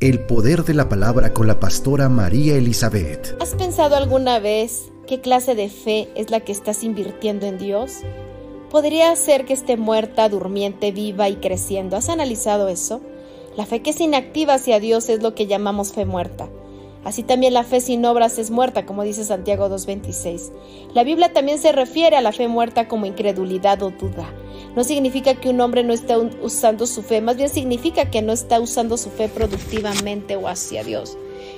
El poder de la palabra con la pastora María Elizabeth. ¿Has pensado alguna vez qué clase de fe es la que estás invirtiendo en Dios? Podría ser que esté muerta, durmiente, viva y creciendo. ¿Has analizado eso? La fe que es inactiva hacia Dios es lo que llamamos fe muerta. Así también la fe sin obras es muerta, como dice Santiago 2.26. La Biblia también se refiere a la fe muerta como incredulidad o duda. No significa que un hombre no esté usando su fe, más bien significa que no está usando su fe productivamente o hacia Dios.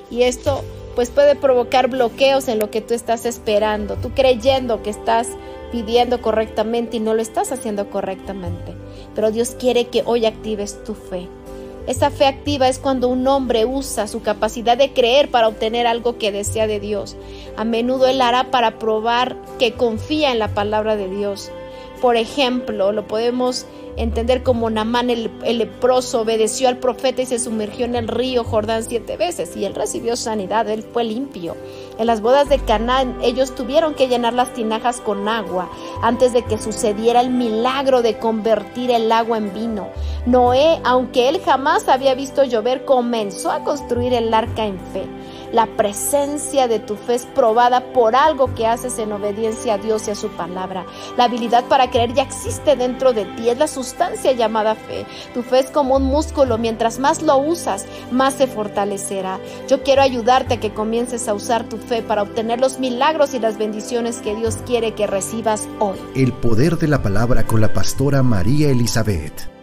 Y esto pues puede provocar bloqueos en lo que tú estás esperando, tú creyendo que estás pidiendo correctamente y no lo estás haciendo correctamente. Pero Dios quiere que hoy actives tu fe. Esa fe activa es cuando un hombre usa su capacidad de creer para obtener algo que desea de Dios. A menudo él hará para probar que confía en la palabra de Dios. Por ejemplo, lo podemos entender como Namán el, leproso obedeció al profeta y se sumergió en el río Jordán siete veces y él recibió sanidad, él fue limpio. En las bodas de Canaán ellos tuvieron que llenar las tinajas con agua antes de que sucediera el milagro de convertir el agua en vino. Noé, aunque él jamás había visto llover, comenzó a construir el arca en fe. La presencia de tu fe es probada por algo que haces en obediencia a Dios y a su palabra. La habilidad para creer ya existe dentro de ti, es la sustancia llamada fe. Tu fe es como un músculo, mientras más lo usas, más se fortalecerá. Yo quiero ayudarte a que comiences a usar tu fe para obtener los milagros y las bendiciones que Dios quiere que recibas hoy. El poder de la palabra con la pastora María Elizabeth.